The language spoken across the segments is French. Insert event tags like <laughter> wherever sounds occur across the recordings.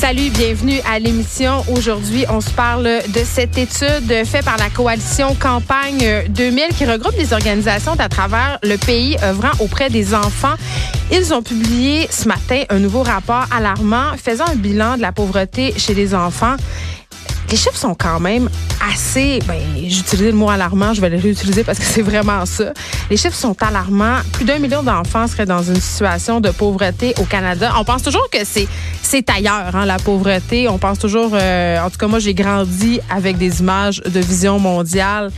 Salut, bienvenue à l'émission. Aujourd'hui, on se parle de cette étude faite par la coalition Campagne 2000 qui regroupe des organisations à travers le pays œuvrant auprès des enfants. Ils ont publié ce matin un nouveau rapport alarmant faisant un bilan de la pauvreté chez les enfants les chiffres sont quand même assez, ben, j'utilise le mot alarmant, je vais le réutiliser parce que c'est vraiment ça. Les chiffres sont alarmants. Plus d'un million d'enfants seraient dans une situation de pauvreté au Canada. On pense toujours que c'est c'est ailleurs, hein, la pauvreté. On pense toujours, euh, en tout cas moi j'ai grandi avec des images de vision mondiale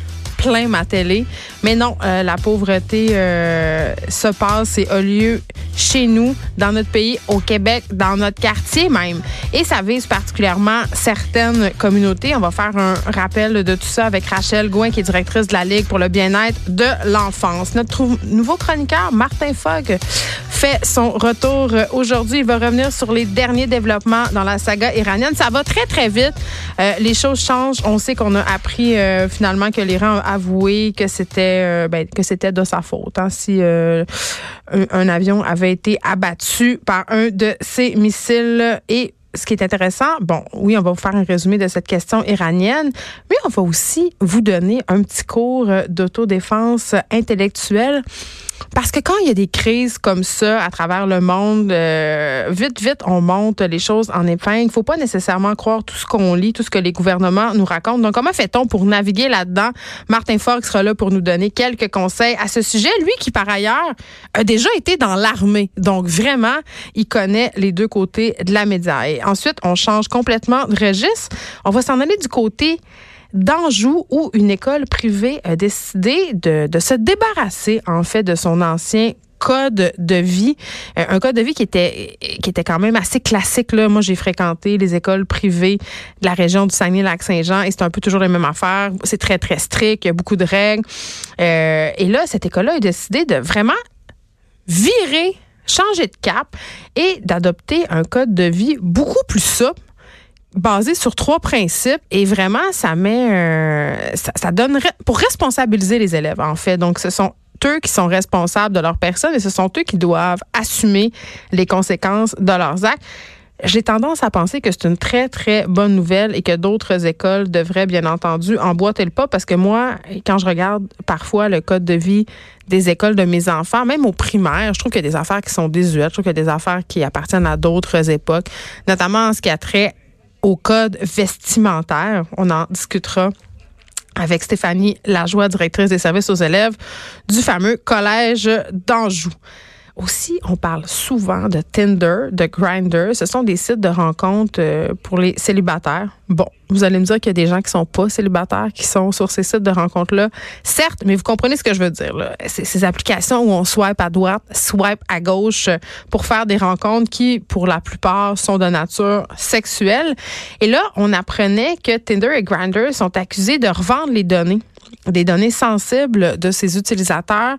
plein ma télé. Mais non, euh, la pauvreté euh, se passe et a lieu chez nous, dans notre pays, au Québec, dans notre quartier même. Et ça vise particulièrement certaines communautés. On va faire un rappel de tout ça avec Rachel Gouin, qui est directrice de la Ligue pour le bien-être de l'enfance. Notre nouveau chroniqueur, Martin Fogg, fait son retour aujourd'hui. Il va revenir sur les derniers développements dans la saga iranienne. Ça va très, très vite. Euh, les choses changent. On sait qu'on a appris finalement que l'Iran a avoué que c'était euh, ben, que c'était de sa faute. Hein, si euh, un, avion avait été abattu par un de ses missiles et ce qui est intéressant, bon, oui, on va vous faire un résumé de cette question iranienne, mais on va aussi vous donner un petit cours d'autodéfense intellectuelle parce que quand il y a des crises comme ça à travers le monde, euh, vite, vite, on monte les choses en épingle. Il faut pas nécessairement croire tout ce qu'on lit, tout ce que les gouvernements nous racontent. Donc, comment fait-on pour naviguer là-dedans? Martin Fox sera là pour nous donner quelques conseils à ce sujet. Lui qui, par ailleurs, a déjà été dans l'armée. Donc, vraiment, il connaît les deux côtés de la média. Et ensuite, on change complètement de registre. On va s'en aller du côté d'Anjou où une école privée a décidé de, de se débarrasser en fait de son ancien code de vie, euh, un code de vie qui était qui était quand même assez classique là. Moi, j'ai fréquenté les écoles privées de la région du Saguenay-Lac-Saint-Jean et c'est un peu toujours les mêmes affaires. C'est très très strict, il y a beaucoup de règles. Euh, et là, cette école-là a décidé de vraiment virer, changer de cap et d'adopter un code de vie beaucoup plus souple basé sur trois principes et vraiment ça met ça, ça donne pour responsabiliser les élèves en fait. Donc ce sont eux qui sont responsables de leur personne et ce sont eux qui doivent assumer les conséquences de leurs actes. J'ai tendance à penser que c'est une très, très bonne nouvelle et que d'autres écoles devraient, bien entendu, emboîter le pas parce que moi, quand je regarde parfois le code de vie des écoles de mes enfants, même au primaire, je trouve qu'il y a des affaires qui sont désuètes, je trouve qu'il y a des affaires qui appartiennent à d'autres époques, notamment en ce qui a trait au code vestimentaire. On en discutera avec Stéphanie Lajoie, directrice des services aux élèves du fameux collège d'Anjou. Aussi, on parle souvent de Tinder, de Grindr. Ce sont des sites de rencontres euh, pour les célibataires. Bon, vous allez me dire qu'il y a des gens qui sont pas célibataires qui sont sur ces sites de rencontres-là. Certes, mais vous comprenez ce que je veux dire. Ces applications où on swipe à droite, swipe à gauche pour faire des rencontres qui, pour la plupart, sont de nature sexuelle. Et là, on apprenait que Tinder et Grindr sont accusés de revendre les données des données sensibles de ces utilisateurs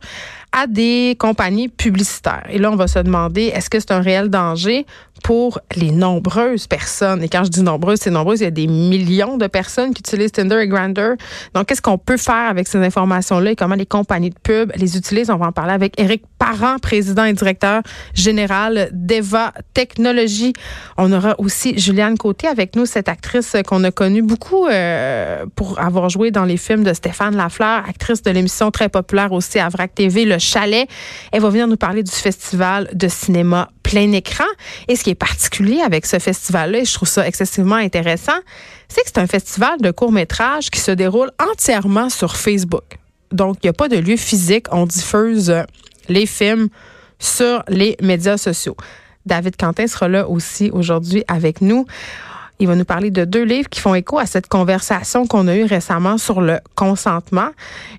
à des compagnies publicitaires. Et là, on va se demander, est-ce que c'est un réel danger pour les nombreuses personnes? Et quand je dis nombreuses, c'est nombreuses, il y a des millions de personnes qui utilisent Tinder et Grindr. Donc, qu'est-ce qu'on peut faire avec ces informations-là et comment les compagnies de pub les utilisent? On va en parler avec Éric Parent, président et directeur général d'Eva Technologies. On aura aussi Juliane Côté avec nous, cette actrice qu'on a connue beaucoup euh, pour avoir joué dans les films de Stéphane Lafleur, actrice de l'émission très populaire aussi à VRAC TV, Le Chalet. Elle va venir nous parler du festival de cinéma plein écran. Et ce qui est particulier avec ce festival-là, et je trouve ça excessivement intéressant, c'est que c'est un festival de court-métrage qui se déroule entièrement sur Facebook. Donc, il n'y a pas de lieu physique. On diffuse les films sur les médias sociaux. David Quentin sera là aussi aujourd'hui avec nous. Il va nous parler de deux livres qui font écho à cette conversation qu'on a eue récemment sur le consentement.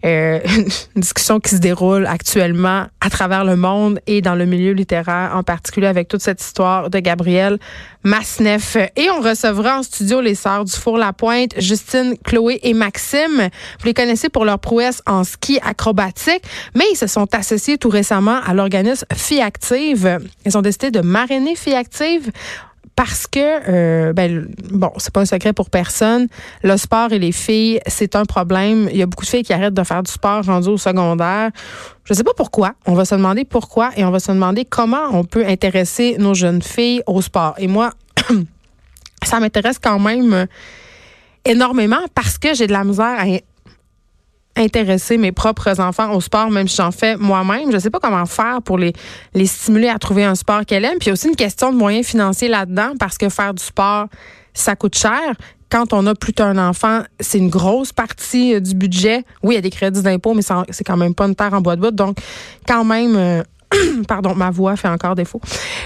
Euh, <laughs> une discussion qui se déroule actuellement à travers le monde et dans le milieu littéraire, en particulier avec toute cette histoire de Gabriel Masneff. Et on recevra en studio les sœurs du Four-la-Pointe, Justine, Chloé et Maxime. Vous les connaissez pour leur prouesse en ski acrobatique, mais ils se sont associés tout récemment à l'organisme Fille Active. Ils ont décidé de marrainer Fille Active parce que euh, ben bon, c'est pas un secret pour personne. Le sport et les filles, c'est un problème. Il y a beaucoup de filles qui arrêtent de faire du sport rendu au secondaire. Je sais pas pourquoi. On va se demander pourquoi et on va se demander comment on peut intéresser nos jeunes filles au sport. Et moi, <clears throat> ça m'intéresse quand même énormément parce que j'ai de la misère à intéresser mes propres enfants au sport, même si j'en fais moi-même. Je sais pas comment faire pour les, les stimuler à trouver un sport qu'elle aime. Puis il y a aussi une question de moyens financiers là-dedans parce que faire du sport, ça coûte cher. Quand on a plus d'un enfant, c'est une grosse partie euh, du budget. Oui, il y a des crédits d'impôt, mais c'est quand même pas une terre en bois de bout. Donc, quand même, euh, <clears throat> pardon, ma voix fait encore défaut.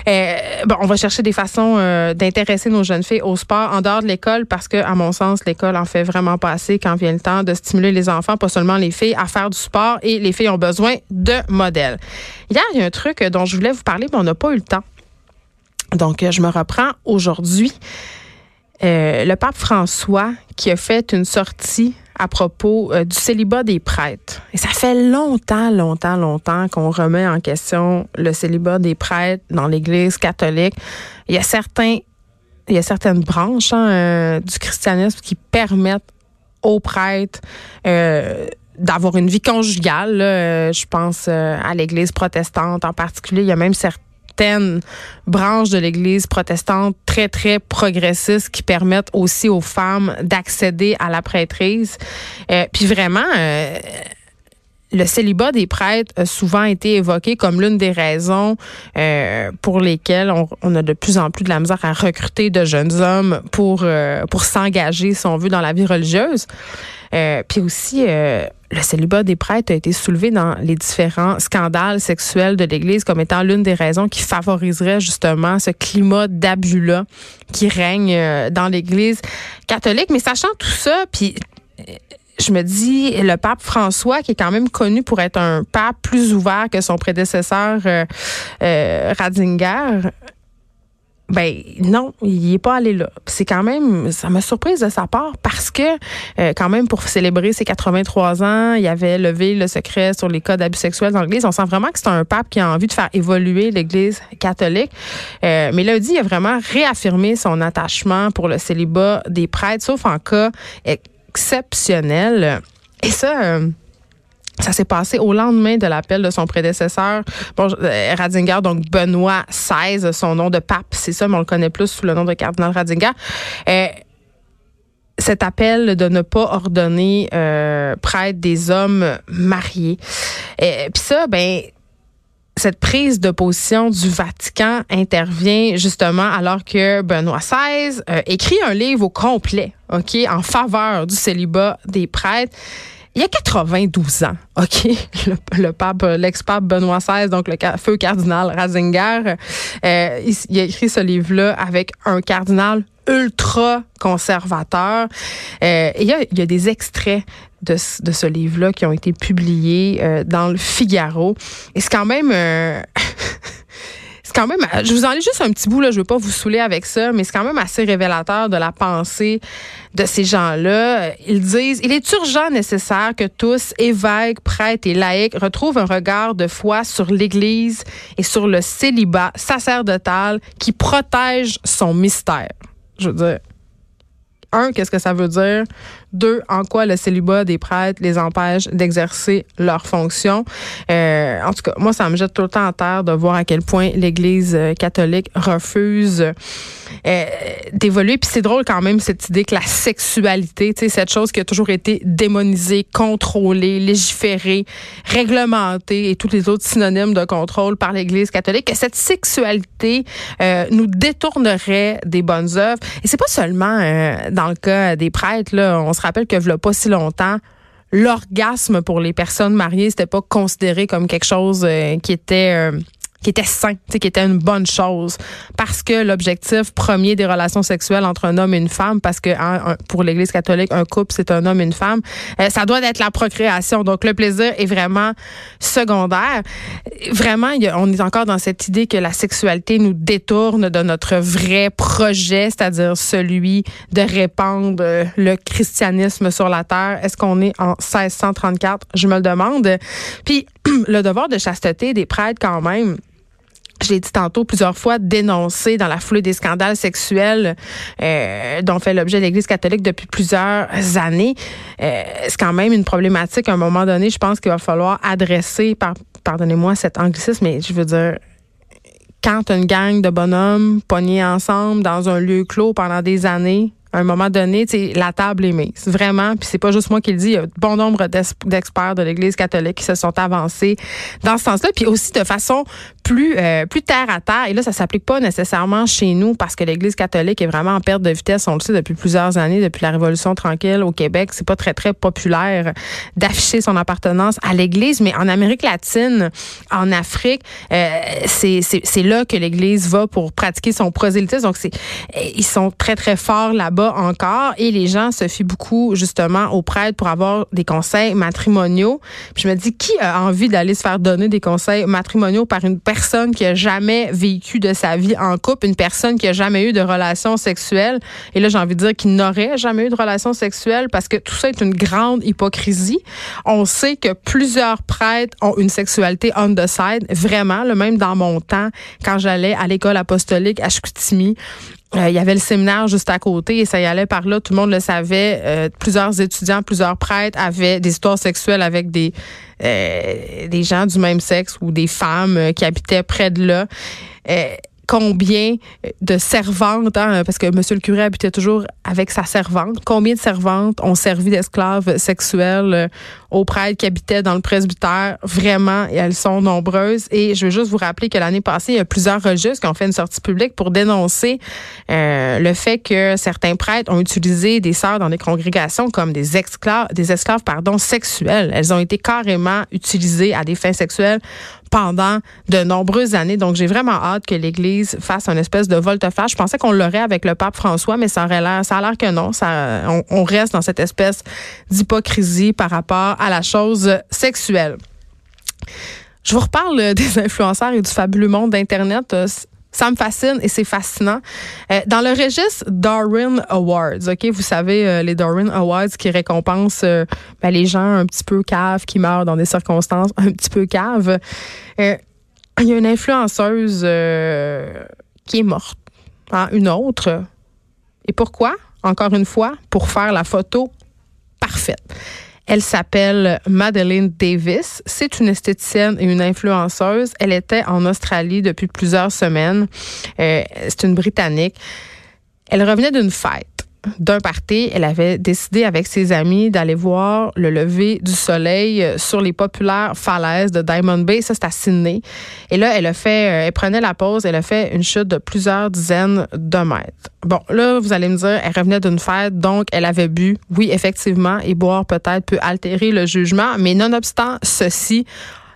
Euh, bon, on va chercher des façons euh, d'intéresser nos jeunes filles au sport en dehors de l'école parce que, à mon sens, l'école en fait vraiment pas assez quand vient le temps de stimuler les enfants, pas seulement les filles, à faire du sport et les filles ont besoin de modèles. Hier, il y a un truc dont je voulais vous parler, mais on n'a pas eu le temps. Donc, je me reprends aujourd'hui. Euh, le pape François qui a fait une sortie à propos euh, du célibat des prêtres. Et ça fait longtemps, longtemps, longtemps qu'on remet en question le célibat des prêtres dans l'Église catholique. Il y a certains, il y a certaines branches hein, euh, du christianisme qui permettent aux prêtres euh, d'avoir une vie conjugale. je pense à l'Église protestante en particulier. Il y a même certains certaines branches de l'Église protestante très, très progressistes qui permettent aussi aux femmes d'accéder à la prêtrise. Euh, puis vraiment, euh, le célibat des prêtres a souvent été évoqué comme l'une des raisons euh, pour lesquelles on, a de plus en plus de la misère à recruter de jeunes hommes pour pour s'engager, si on veut, dans la vie religieuse. puis aussi, le célibat des prêtres a été soulevé dans les différents scandales sexuels de l'Église comme étant l'une des raisons qui favoriserait justement ce climat d'abus-là qui règne euh, dans l'Église catholique. Mais sachant tout ça, puis euh, je me dis, le pape François, qui est quand même connu pour être un pape plus ouvert que son prédécesseur euh, euh Ratzinger, ben non, il est pas allé là. C'est quand même, ça m'a surprise de sa part parce que euh, quand même pour célébrer ses 83 ans, il avait levé le secret sur les cas d'abus sexuels dans l'Église. On sent vraiment que c'est un pape qui a envie de faire évoluer l'Église catholique. Euh, mais là, il a vraiment réaffirmé son attachement pour le célibat des prêtres, sauf en cas exceptionnel. Et ça. Euh, ça s'est passé au lendemain de l'appel de son prédécesseur, bon, euh, Radinger, donc Benoît XVI, son nom de pape, c'est ça, mais on le connaît plus sous le nom de cardinal Radinger. Euh, cet appel de ne pas ordonner euh, prêtre des hommes mariés. Puis ça, ben cette prise de position du Vatican intervient justement alors que Benoît XVI euh, écrit un livre au complet, ok, en faveur du célibat des prêtres il y a 92 ans, <laughs> OK, le, pape, l'ex-pape Benoît XVI, donc le feu cardinal Ratzinger, euh, il, a écrit ce livre-là avec un cardinal ultra conservateur. Euh, il, y a, des extraits de, ce livre-là qui ont été publiés euh, dans le Figaro. Et c'est quand même... <laughs> c'est quand même, je vous en juste un petit bout, là, je veux pas vous saouler avec ça, mais c'est quand même assez révélateur de la pensée de ces gens-là. Ils disent, il est urgent nécessaire que tous, évêques, prêtres et laïcs, retrouvent un regard de foi sur l'Église et sur le célibat sacerdotal qui protège son mystère. Je veux dire, un, qu'est-ce que ça veut dire? Deux, en quoi le célibat des prêtres les empêche d'exercer leurs fonctions? Euh, en tout cas, moi, ça me jette tout le temps en terre de voir à quel point l'Église euh, catholique refuse euh, d'évoluer. Puis c'est drôle quand même cette idée que la sexualité, cette chose qui a toujours été démonisée, contrôlée, légiférée, réglementée et tous les autres synonymes de contrôle par l'Église catholique, que cette sexualité euh, nous détournerait des bonnes œuvres. Et c'est pas seulement dans le cas des prêtres, là, on se rappelle que voilà pas si longtemps, l'orgasme pour les personnes mariées, c'était pas considéré comme quelque chose euh, qui était euh, qui était sain, qui était une bonne chose, parce que l'objectif premier des relations sexuelles entre un homme et une femme, parce que hein, pour l'Église catholique, un couple c'est un homme et une femme, euh, ça doit être la procréation. Donc le plaisir est vraiment secondaire. Vraiment, on est encore dans cette idée que la sexualité nous détourne de notre vrai projet, c'est-à-dire celui de répandre euh, le christianisme sur la terre. Est-ce qu'on est en 1634 Je me le demande. Puis <clears throat> le devoir de chasteté des prêtres quand même je l'ai dit tantôt plusieurs fois, dénoncé dans la foulée des scandales sexuels euh, dont fait l'objet l'Église catholique depuis plusieurs années. Euh, c'est quand même une problématique à un moment donné, je pense qu'il va falloir adresser, par, pardonnez-moi cet anglicisme, mais je veux dire, quand une gang de bonhommes pognés ensemble dans un lieu clos pendant des années, à un moment donné, la table est mise. Vraiment, puis c'est pas juste moi qui le dis, il y a bon nombre d'experts de l'Église catholique qui se sont avancés dans ce sens-là, puis aussi de façon plus euh, terre à terre. Et là, ça s'applique pas nécessairement chez nous parce que l'Église catholique est vraiment en perte de vitesse. On le sait depuis plusieurs années, depuis la Révolution tranquille au Québec, c'est pas très très populaire d'afficher son appartenance à l'Église, mais en Amérique latine, en Afrique, euh, c'est c'est là que l'Église va pour pratiquer son prosélytisme. Donc c'est ils sont très très forts là-bas encore et les gens se fient beaucoup justement aux prêtres pour avoir des conseils matrimoniaux. Puis je me dis qui a envie d'aller se faire donner des conseils matrimoniaux par une personne personne qui a jamais vécu de sa vie en couple, une personne qui a jamais eu de relation sexuelle. Et là, j'ai envie de dire qu'il n'aurait jamais eu de relation sexuelle parce que tout ça est une grande hypocrisie. On sait que plusieurs prêtres ont une sexualité on the side, vraiment, le même dans mon temps, quand j'allais à l'école apostolique à Chicoutimi, euh, il y avait le séminaire juste à côté et ça y allait par là. Tout le monde le savait. Euh, plusieurs étudiants, plusieurs prêtres avaient des histoires sexuelles avec des des gens du même sexe ou des femmes qui habitaient près de là combien de servantes, hein, parce que Monsieur le curé habitait toujours avec sa servante, combien de servantes ont servi d'esclaves sexuels euh, aux prêtres qui habitaient dans le presbytère? Vraiment, elles sont nombreuses. Et je veux juste vous rappeler que l'année passée, il y a plusieurs registres qui ont fait une sortie publique pour dénoncer euh, le fait que certains prêtres ont utilisé des sœurs dans des congrégations comme des esclaves, des esclaves pardon, sexuels. Elles ont été carrément utilisées à des fins sexuelles pendant de nombreuses années. Donc, j'ai vraiment hâte que l'Église fasse une espèce de volte-face. Je pensais qu'on l'aurait avec le pape François, mais ça aurait l'air, ça a l'air que non. Ça, on, reste dans cette espèce d'hypocrisie par rapport à la chose sexuelle. Je vous reparle des <laughs> influenceurs et du fabuleux monde d'Internet. Ça me fascine et c'est fascinant. Euh, dans le registre Darwin Awards, ok, vous savez euh, les Darwin Awards qui récompensent euh, ben, les gens un petit peu caves qui meurent dans des circonstances un petit peu caves. Il y a une influenceuse qui est morte, hein, une autre. Et pourquoi? Encore une fois, pour faire la photo parfaite. Elle s'appelle Madeleine Davis. C'est une esthéticienne et une influenceuse. Elle était en Australie depuis plusieurs semaines. Euh, c'est une Britannique. Elle revenait d'une fête d'un party, elle avait décidé avec ses amis d'aller voir le lever du soleil euh, sur les populaires falaises de Diamond Bay. Ça, c'est à Sydney. Et là, elle a fait, euh, elle prenait la pause, elle a fait une chute de plusieurs dizaines de mètres. Bon, là, vous allez me dire, elle revenait d'une fête, donc elle avait bu. Oui, effectivement, et boire peut-être peut altérer le jugement, mais nonobstant ceci,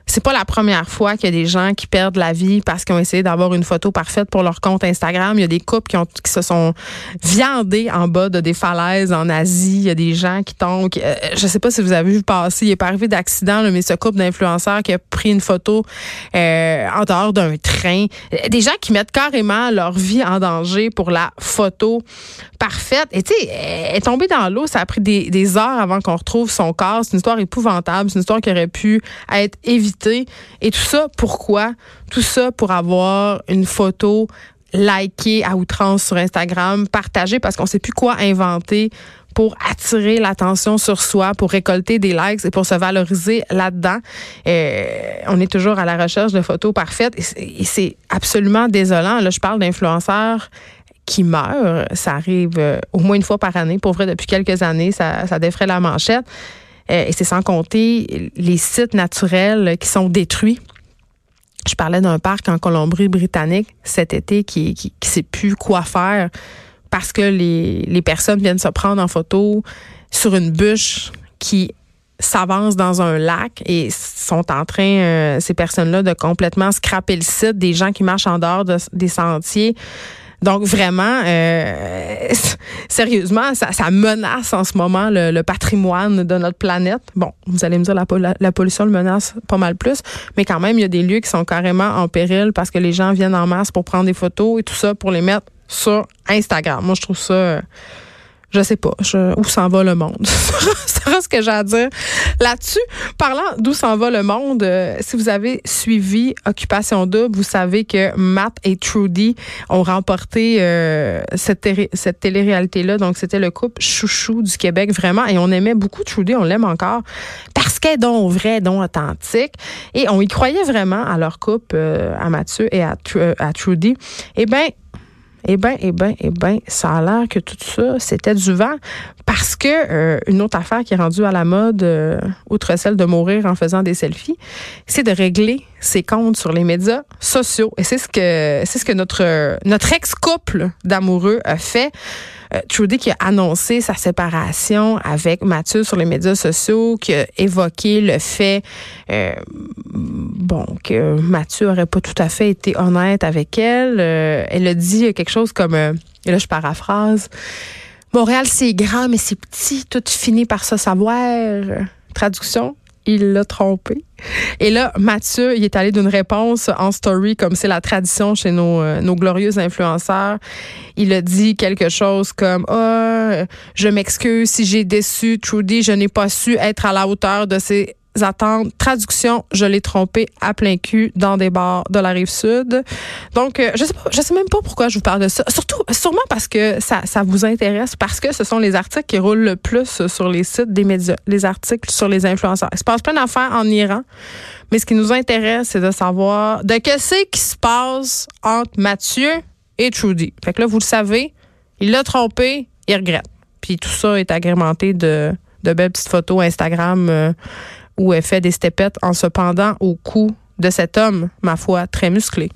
c'est pas la première fois qu'il y a des gens qui perdent la vie parce qu'ils ont essayé d'avoir une photo parfaite pour leur compte Instagram. Il y a des couples qui, ont, qui se sont viandés en bas de des falaises en Asie. Il y a des gens qui tombent. Euh, je sais pas si vous avez vu passer. Il est pas arrivé d'accident, mais ce couple d'influenceurs qui a pris une photo euh, en dehors d'un train. Des gens qui mettent carrément leur vie en danger pour la photo parfaite. Et tu sais, elle est tombée dans l'eau. Ça a pris des, des heures avant qu'on retrouve son corps. C'est une histoire épouvantable. C'est une histoire qui aurait pu être évitée et tout ça, pourquoi? Tout ça pour avoir une photo likée à outrance sur Instagram, partagée parce qu'on sait plus quoi inventer pour attirer l'attention sur soi, pour récolter des likes et pour se valoriser là-dedans. Euh, on est toujours à la recherche de photos parfaites et c'est absolument désolant. Là, je parle d'influenceurs qui meurent. Ça arrive euh, au moins une fois par année. Pour vrai, depuis quelques années, ça, ça la manchette. Euh, et c'est sans compter les sites naturels qui sont détruits. Je parlais d'un parc en Colombie-Britannique cet été qui, qui, sait plus quoi faire parce que les, les personnes viennent se prendre en photo sur une bûche qui s'avance dans un lac et sont en train, euh, ces personnes-là, de complètement scraper le site, des gens qui marchent en dehors des sentiers. Donc vraiment, euh, <laughs> sérieusement, ça, menace en ce moment le, patrimoine de notre planète. Bon, vous allez me dire la, la, pollution le menace pas mal plus, mais quand même, il y a des lieux qui sont carrément en péril parce que les gens viennent en masse pour prendre des photos et tout ça pour les mettre sur Instagram. Moi, je trouve ça je sais pas où s'en va le monde? <laughs> C'est ce que j'ai à dire là-dessus. Parlant d'où s'en va le monde, euh, si vous avez suivi Occupation Double, vous savez que Matt et Trudy ont remporté euh, cette, cette télé-réalité-là. Donc, c'était le couple chouchou du Québec, vraiment. Et on aimait beaucoup Trudy, on l'aime encore, parce qu'elle est donc vraie, donc authentique. Et on y croyait vraiment à leur couple, euh, à Mathieu et à, à Trudy. Eh bien, eh bien, eh bien, eh bien, ça a l'air que tout ça, c'était du vent. Parce que euh, une autre affaire qui est rendue à la mode, euh, outre celle de mourir en faisant des selfies, c'est de régler ses comptes sur les médias sociaux. Et c'est ce que c'est ce que notre notre ex-couple d'amoureux a fait. Euh, Trudy qui a annoncé sa séparation avec Mathieu sur les médias sociaux, qui a évoqué le fait, euh, bon, que Mathieu aurait pas tout à fait été honnête avec elle. Euh, elle a dit quelque chose comme, et là je paraphrase, Montréal c'est grand mais c'est petit, tout finit par se savoir. Traduction, il l'a trompé. Et là, Mathieu, il est allé d'une réponse en story, comme c'est la tradition chez nos, euh, nos glorieux influenceurs. Il a dit quelque chose comme oh, je m'excuse si j'ai déçu Trudy, je n'ai pas su être à la hauteur de ses attentes. Traduction, je l'ai trompé à plein cul dans des bars de la rive sud. Donc, euh, je sais pas, je sais même pas pourquoi je vous parle de ça. Surtout, sûrement parce que ça, ça vous intéresse, parce que ce sont les articles qui roulent le plus sur les sites des médias, les articles sur les influenceurs. Il se passe plein d'affaires en Iran, mais ce qui nous intéresse, c'est de savoir de que c'est qui se passe entre Mathieu et Trudy. Fait que là, vous le savez, il l'a trompé, il regrette. Puis tout ça est agrémenté de, de belles petites photos Instagram. Euh, où elle fait des stepettes en se pendant au cou de cet homme, ma foi, très musclé.